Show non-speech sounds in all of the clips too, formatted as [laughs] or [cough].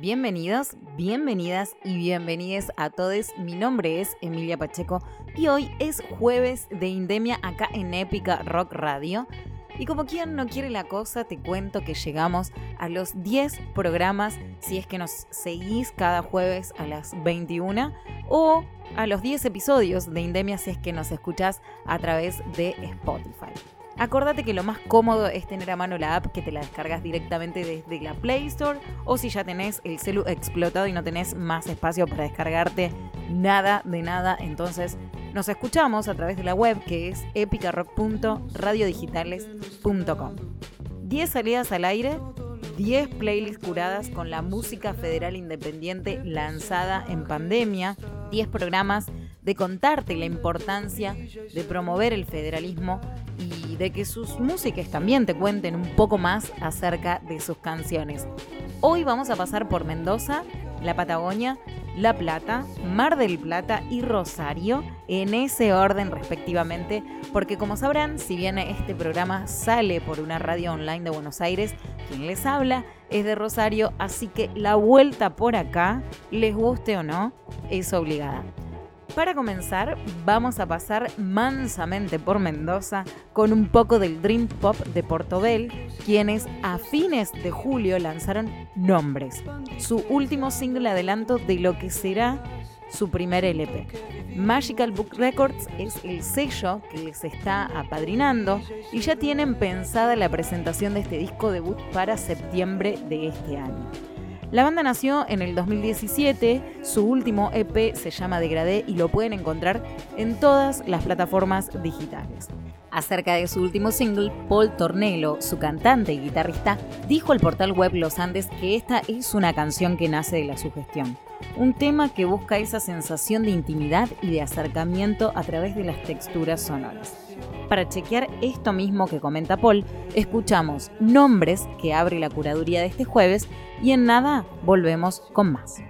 Bienvenidos, bienvenidas y bienvenidos a todos. Mi nombre es Emilia Pacheco y hoy es jueves de Indemia acá en Épica Rock Radio. Y como quien no quiere la cosa, te cuento que llegamos a los 10 programas si es que nos seguís cada jueves a las 21 o a los 10 episodios de Indemia si es que nos escuchás a través de Spotify. Acordate que lo más cómodo es tener a mano la app que te la descargas directamente desde la Play Store o si ya tenés el celu explotado y no tenés más espacio para descargarte nada de nada, entonces nos escuchamos a través de la web que es epicarock.radiodigitales.com. 10 salidas al aire, 10 playlists curadas con la música federal independiente lanzada en pandemia, 10 programas de contarte la importancia de promover el federalismo y de que sus músicas también te cuenten un poco más acerca de sus canciones. Hoy vamos a pasar por Mendoza, la Patagonia, La Plata, Mar del Plata y Rosario, en ese orden respectivamente, porque como sabrán, si bien este programa sale por una radio online de Buenos Aires, quien les habla es de Rosario, así que la vuelta por acá, les guste o no, es obligada. Para comenzar, vamos a pasar mansamente por Mendoza con un poco del Dream Pop de Portobel, quienes a fines de julio lanzaron Nombres, su último single adelanto de lo que será su primer LP. Magical Book Records es el sello que les está apadrinando y ya tienen pensada la presentación de este disco debut para septiembre de este año. La banda nació en el 2017, su último EP se llama Degradé y lo pueden encontrar en todas las plataformas digitales. Acerca de su último single, Paul Tornello, su cantante y guitarrista, dijo al portal web Los Andes que esta es una canción que nace de la sugestión. Un tema que busca esa sensación de intimidad y de acercamiento a través de las texturas sonoras para chequear esto mismo que comenta Paul, escuchamos nombres que abre la curaduría de este jueves y en nada volvemos con más.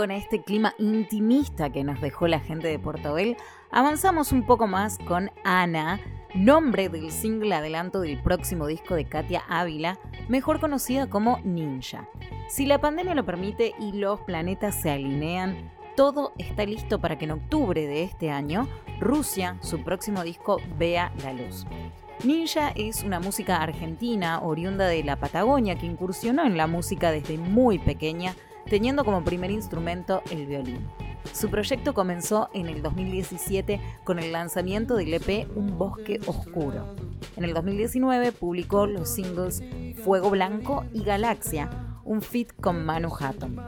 Con este clima intimista que nos dejó la gente de Portobel, avanzamos un poco más con Ana, nombre del single adelanto del próximo disco de Katia Ávila, mejor conocida como Ninja. Si la pandemia lo permite y los planetas se alinean, todo está listo para que en octubre de este año Rusia, su próximo disco, vea la luz. Ninja es una música argentina oriunda de la Patagonia que incursionó en la música desde muy pequeña, teniendo como primer instrumento el violín. Su proyecto comenzó en el 2017 con el lanzamiento del EP Un bosque oscuro. En el 2019 publicó los singles Fuego Blanco y Galaxia, un fit con Manu Hatton.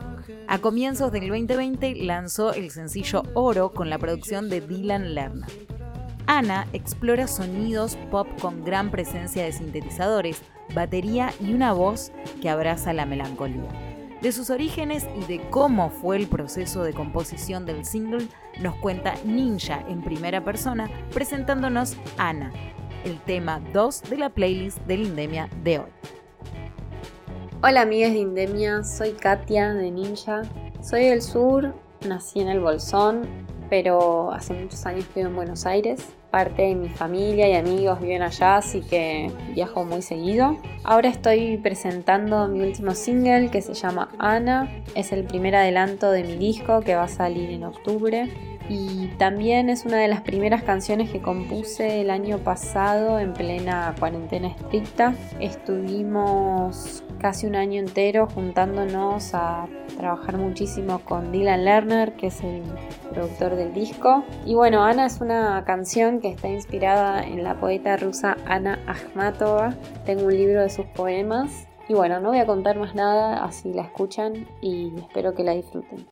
A comienzos del 2020 lanzó el sencillo Oro con la producción de Dylan Lerner. Ana explora sonidos pop con gran presencia de sintetizadores, batería y una voz que abraza la melancolía. De sus orígenes y de cómo fue el proceso de composición del single, nos cuenta Ninja en primera persona, presentándonos Ana, el tema 2 de la playlist de Lindemia de hoy. Hola amigas de Indemia, soy Katia de Ninja. Soy del sur, nací en el Bolsón, pero hace muchos años vivo en Buenos Aires. Parte de mi familia y amigos viven allá, así que viajo muy seguido. Ahora estoy presentando mi último single que se llama Ana. Es el primer adelanto de mi disco que va a salir en octubre y también es una de las primeras canciones que compuse el año pasado en plena cuarentena estricta. Estuvimos casi un año entero juntándonos a trabajar muchísimo con Dylan Lerner, que es el productor del disco. Y bueno, Ana es una canción que está inspirada en la poeta rusa Ana Akhmatova. Tengo un libro de sus poemas. Y bueno, no voy a contar más nada, así la escuchan y espero que la disfruten.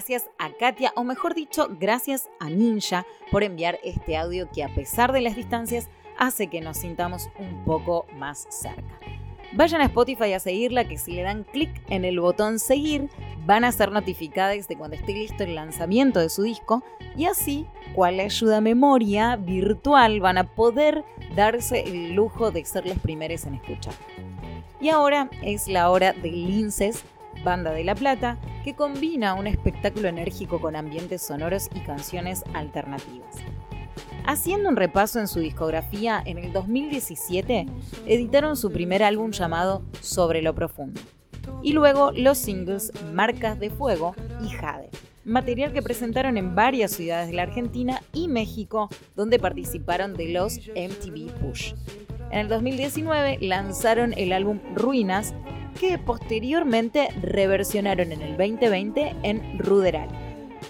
Gracias a Katia, o mejor dicho, gracias a Ninja por enviar este audio que a pesar de las distancias hace que nos sintamos un poco más cerca. Vayan a Spotify a seguirla, que si le dan clic en el botón seguir, van a ser notificadas de cuando esté listo el lanzamiento de su disco y así, cual ayuda memoria virtual, van a poder darse el lujo de ser los primeros en escuchar. Y ahora es la hora de Linces, banda de La Plata, que combina un espectáculo enérgico con ambientes sonoros y canciones alternativas. Haciendo un repaso en su discografía, en el 2017 editaron su primer álbum llamado Sobre lo Profundo, y luego los singles Marcas de Fuego y Jade, material que presentaron en varias ciudades de la Argentina y México, donde participaron de los MTV Push. En el 2019 lanzaron el álbum Ruinas, que posteriormente reversionaron en el 2020 en Ruderal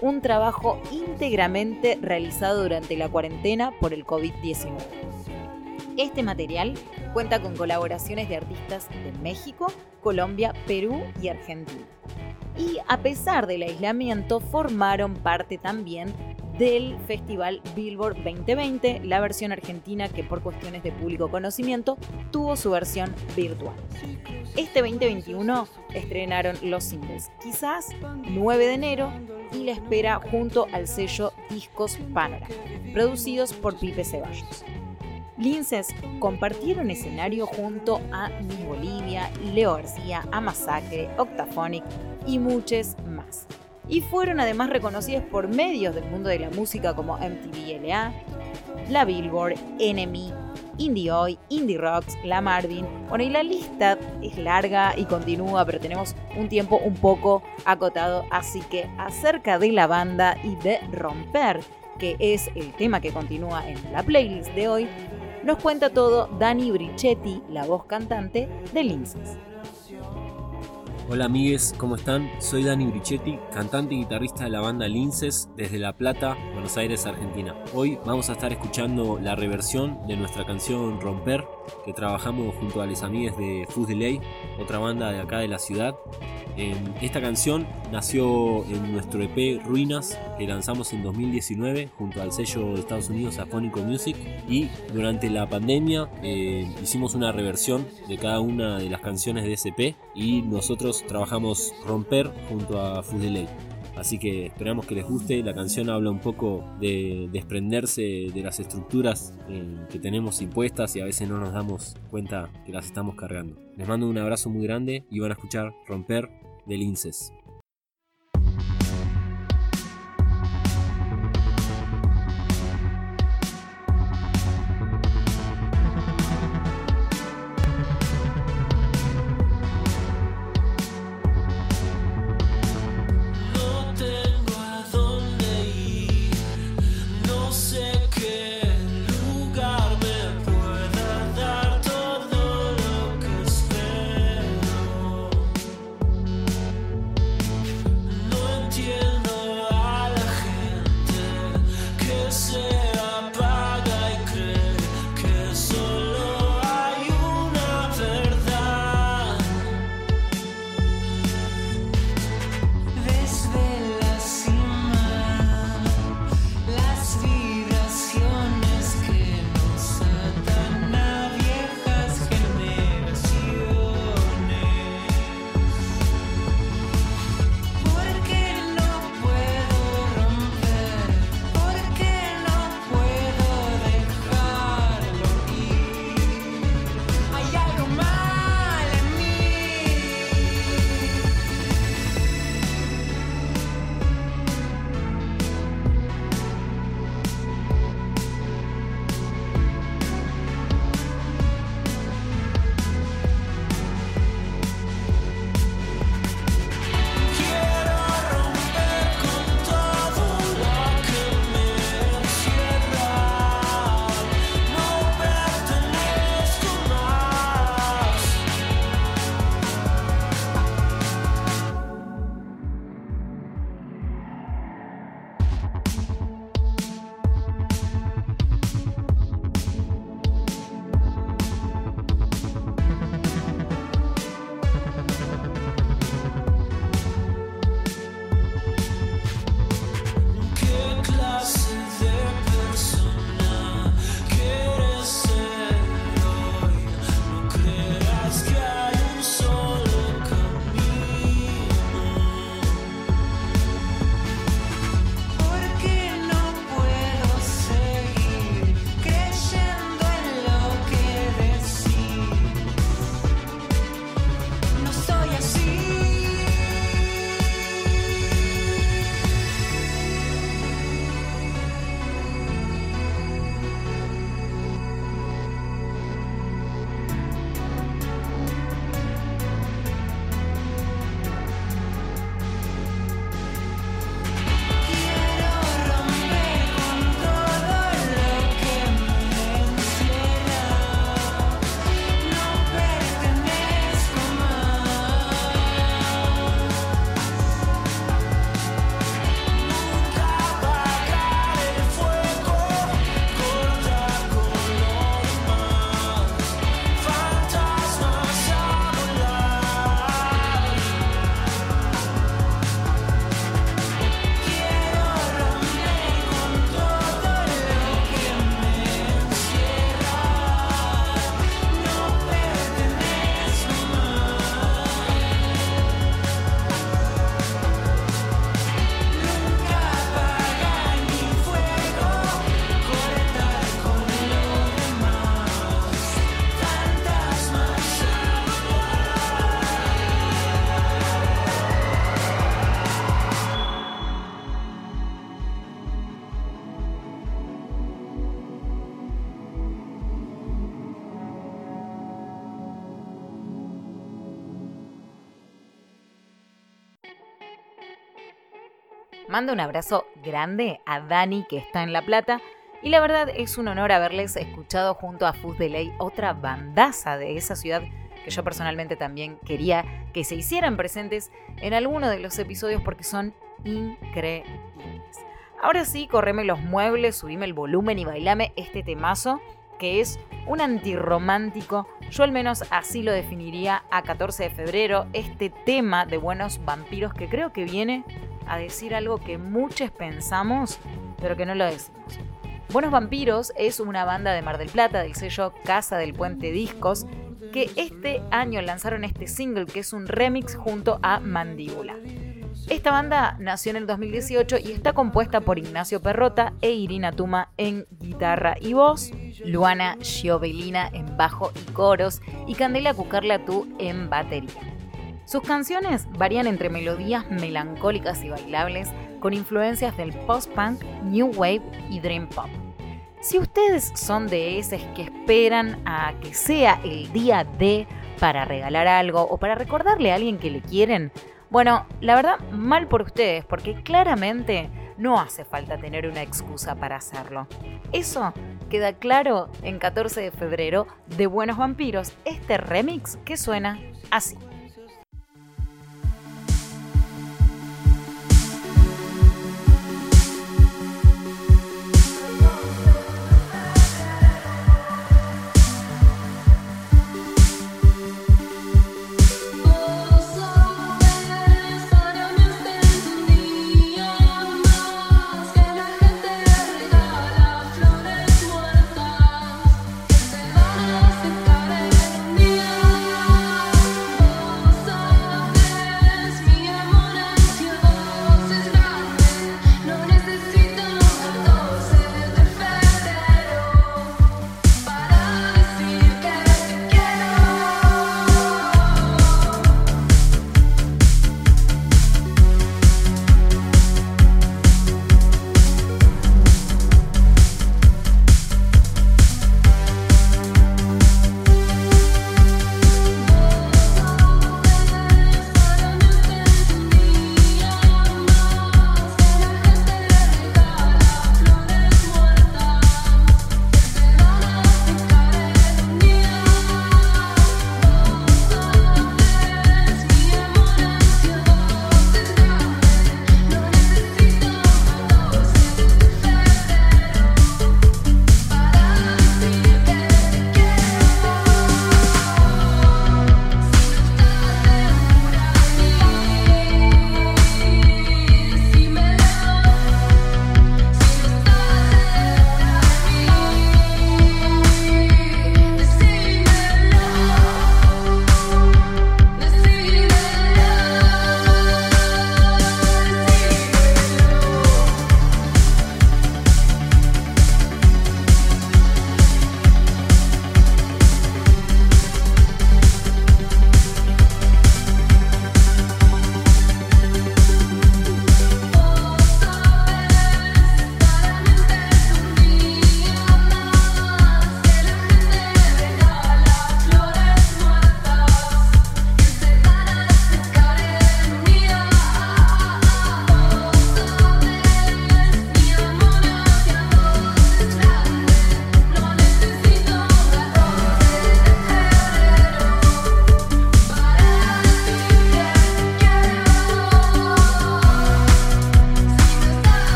un trabajo íntegramente realizado durante la cuarentena por el COVID-19. Este material cuenta con colaboraciones de artistas de México, Colombia, Perú y Argentina. Y a pesar del aislamiento, formaron parte también del Festival Billboard 2020, la versión argentina que por cuestiones de público conocimiento tuvo su versión virtual. Este 2021 estrenaron los singles, quizás 9 de enero y la espera junto al sello Discos Panorama, producidos por Pipe Ceballos. Linces compartieron escenario junto a Miss Bolivia, Leo García, Amasacre, Octaphonic y muchos más y fueron además reconocidos por medios del mundo de la música como MTV LA, la Billboard, Enemy, Indie Hoy, Indie Rocks, La Marvin. Bueno, y la lista es larga y continúa, pero tenemos un tiempo un poco acotado, así que acerca de la banda y de Romper, que es el tema que continúa en la playlist de hoy, nos cuenta todo Dani Brichetti, la voz cantante de Linces. Hola amigues, ¿cómo están? Soy Dani Brichetti, cantante y guitarrista de la banda Linces desde La Plata, Buenos Aires, Argentina. Hoy vamos a estar escuchando la reversión de nuestra canción Romper, que trabajamos junto a las amigues de Fuzz Delay, otra banda de acá de la ciudad. esta canción nació en nuestro EP Ruinas, que lanzamos en 2019 junto al sello de Estados Unidos Afónico Music. Y durante la pandemia eh, hicimos una reversión de cada una de las canciones de ese EP y nosotros trabajamos Romper junto a Fuzz Delay. Así que esperamos que les guste. La canción habla un poco de desprenderse de las estructuras eh, que tenemos impuestas y a veces no nos damos cuenta que las estamos cargando. Les mando un abrazo muy grande y van a escuchar Romper de Linces. Mando un abrazo grande a Dani que está en La Plata y la verdad es un honor haberles escuchado junto a Fuzz de Ley, otra bandaza de esa ciudad que yo personalmente también quería que se hicieran presentes en alguno de los episodios porque son increíbles. Ahora sí, correme los muebles, subime el volumen y bailame este temazo que es un antirromántico, yo al menos así lo definiría a 14 de febrero, este tema de buenos vampiros que creo que viene a decir algo que muchos pensamos, pero que no lo decimos. Buenos Vampiros es una banda de Mar del Plata del sello Casa del Puente Discos que este año lanzaron este single que es un remix junto a Mandíbula. Esta banda nació en el 2018 y está compuesta por Ignacio Perrota e Irina Tuma en guitarra y voz, Luana Giovelina en bajo y coros y Candela Cucarlatú en batería. Sus canciones varían entre melodías melancólicas y bailables con influencias del post-punk, new wave y dream pop. Si ustedes son de esos que esperan a que sea el día de para regalar algo o para recordarle a alguien que le quieren, bueno, la verdad, mal por ustedes, porque claramente no hace falta tener una excusa para hacerlo. Eso queda claro en 14 de febrero de Buenos Vampiros, este remix que suena así.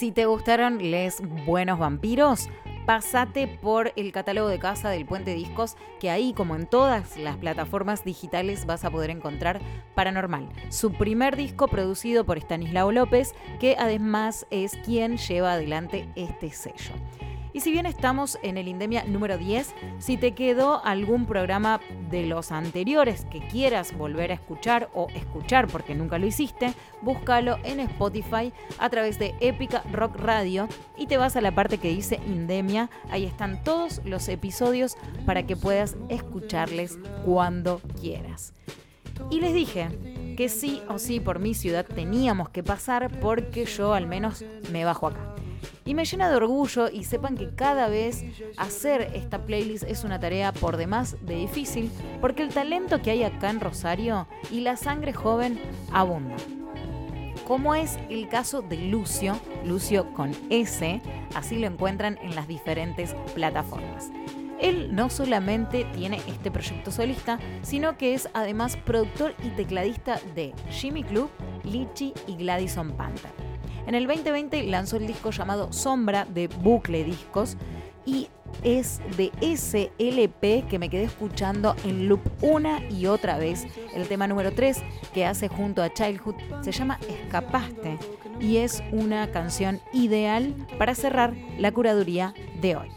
Si te gustaron Les Buenos Vampiros, pasate por el catálogo de casa del Puente Discos, que ahí, como en todas las plataformas digitales, vas a poder encontrar Paranormal, su primer disco producido por Stanislao López, que además es quien lleva adelante este sello. Y si bien estamos en el Indemia número 10, si te quedó algún programa de los anteriores que quieras volver a escuchar o escuchar porque nunca lo hiciste, búscalo en Spotify a través de Épica Rock Radio y te vas a la parte que dice Indemia. Ahí están todos los episodios para que puedas escucharles cuando quieras. Y les dije que sí o sí por mi ciudad teníamos que pasar porque yo al menos me bajo acá. Y me llena de orgullo y sepan que cada vez hacer esta playlist es una tarea por demás de difícil porque el talento que hay acá en Rosario y la sangre joven abunda. Como es el caso de Lucio, Lucio con S, así lo encuentran en las diferentes plataformas. Él no solamente tiene este proyecto solista, sino que es además productor y tecladista de Jimmy Club, Lichi y Gladison Panther. En el 2020 lanzó el disco llamado Sombra de Bucle Discos y es de ese LP que me quedé escuchando en loop una y otra vez. El tema número 3 que hace junto a Childhood se llama Escapaste y es una canción ideal para cerrar la curaduría de hoy.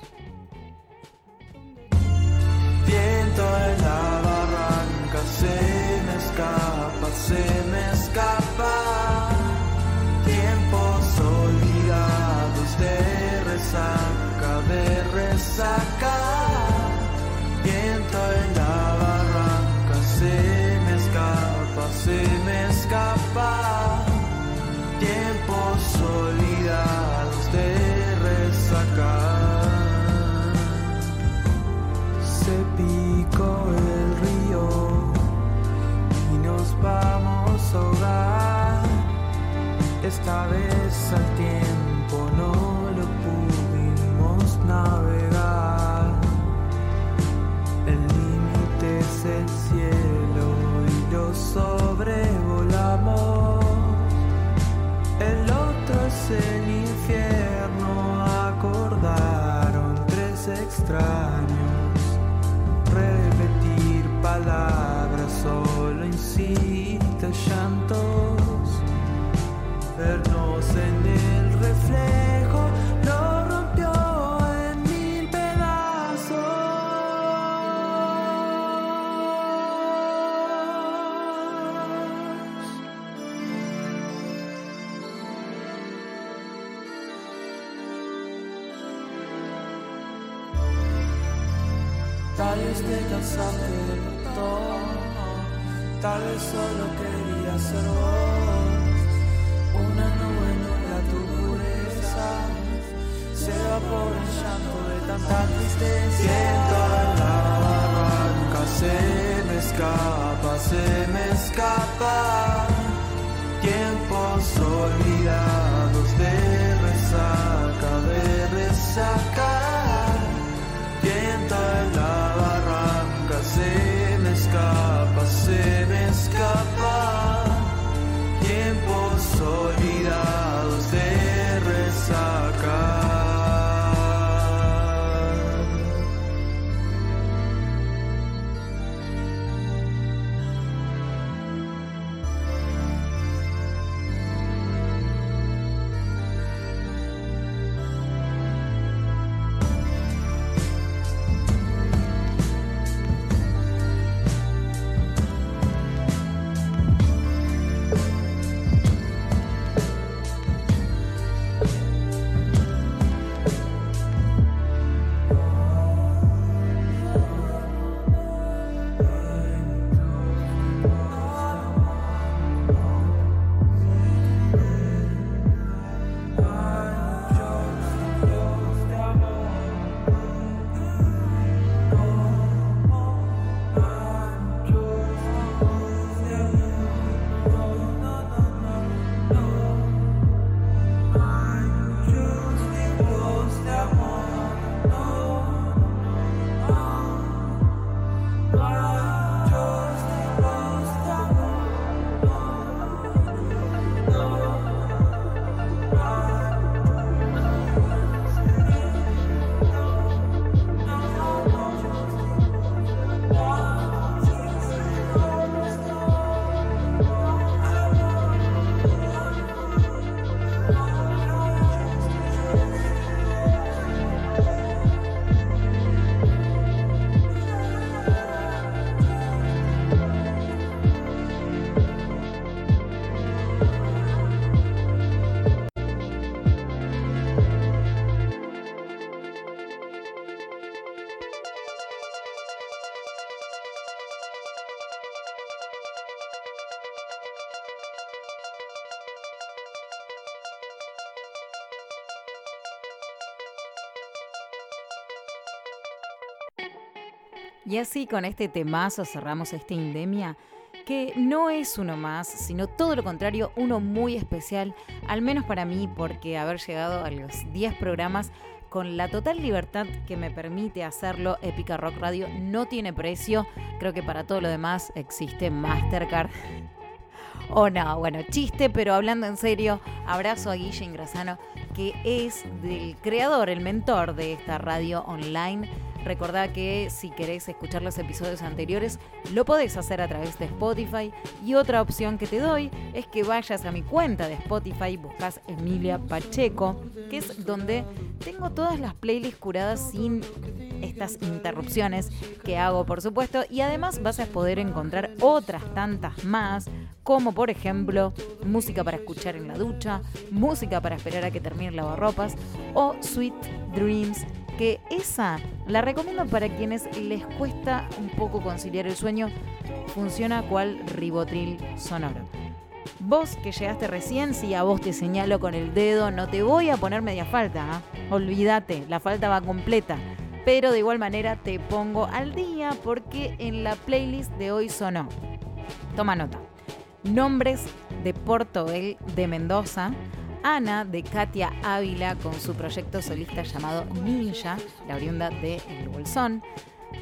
Esta vez al tiempo tal vez solo querías ser vos. Y así con este temazo cerramos esta indemia que no es uno más, sino todo lo contrario, uno muy especial, al menos para mí, porque haber llegado a los 10 programas con la total libertad que me permite hacerlo, Épica Rock Radio no tiene precio. Creo que para todo lo demás existe Mastercard. [laughs] O no, bueno, chiste, pero hablando en serio, abrazo a Guille Ingrasano, que es del creador, el mentor de esta radio online Recordá que si querés escuchar los episodios anteriores, lo podés hacer a través de Spotify. Y otra opción que te doy es que vayas a mi cuenta de Spotify, buscas Emilia Pacheco, que es donde tengo todas las playlists curadas sin estas interrupciones que hago, por supuesto. Y además vas a poder encontrar otras tantas más como por ejemplo música para escuchar en la ducha, música para esperar a que termine el lavarropas o Sweet Dreams que esa la recomiendo para quienes les cuesta un poco conciliar el sueño. Funciona cual ribotril sonoro. Vos que llegaste recién, si a vos te señalo con el dedo, no te voy a poner media falta. ¿ah? Olvídate, la falta va completa. Pero de igual manera te pongo al día porque en la playlist de hoy sonó. Toma nota. Nombres de Portobel de Mendoza, Ana de Katia Ávila con su proyecto solista llamado Ninja, la oriunda de El Bolsón.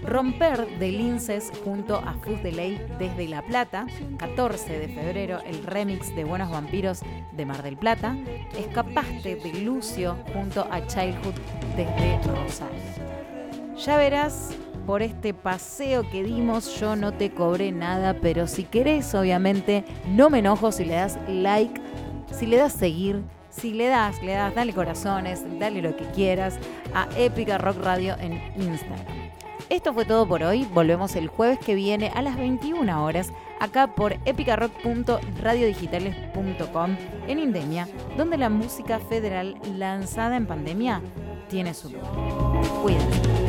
Romper de Linces junto a Fuz de Ley desde La Plata, 14 de febrero el remix de Buenos Vampiros de Mar del Plata, Escapaste de Lucio junto a Childhood desde Rosario. Ya verás, por este paseo que dimos yo no te cobré nada, pero si querés obviamente no me enojo si le das like si le das seguir, si le das, le das, dale corazones, dale lo que quieras a Épica Rock Radio en Instagram. Esto fue todo por hoy. Volvemos el jueves que viene a las 21 horas acá por epicarock.radiodigitales.com en Indemia, donde la música federal lanzada en pandemia tiene su lugar. Cuídense.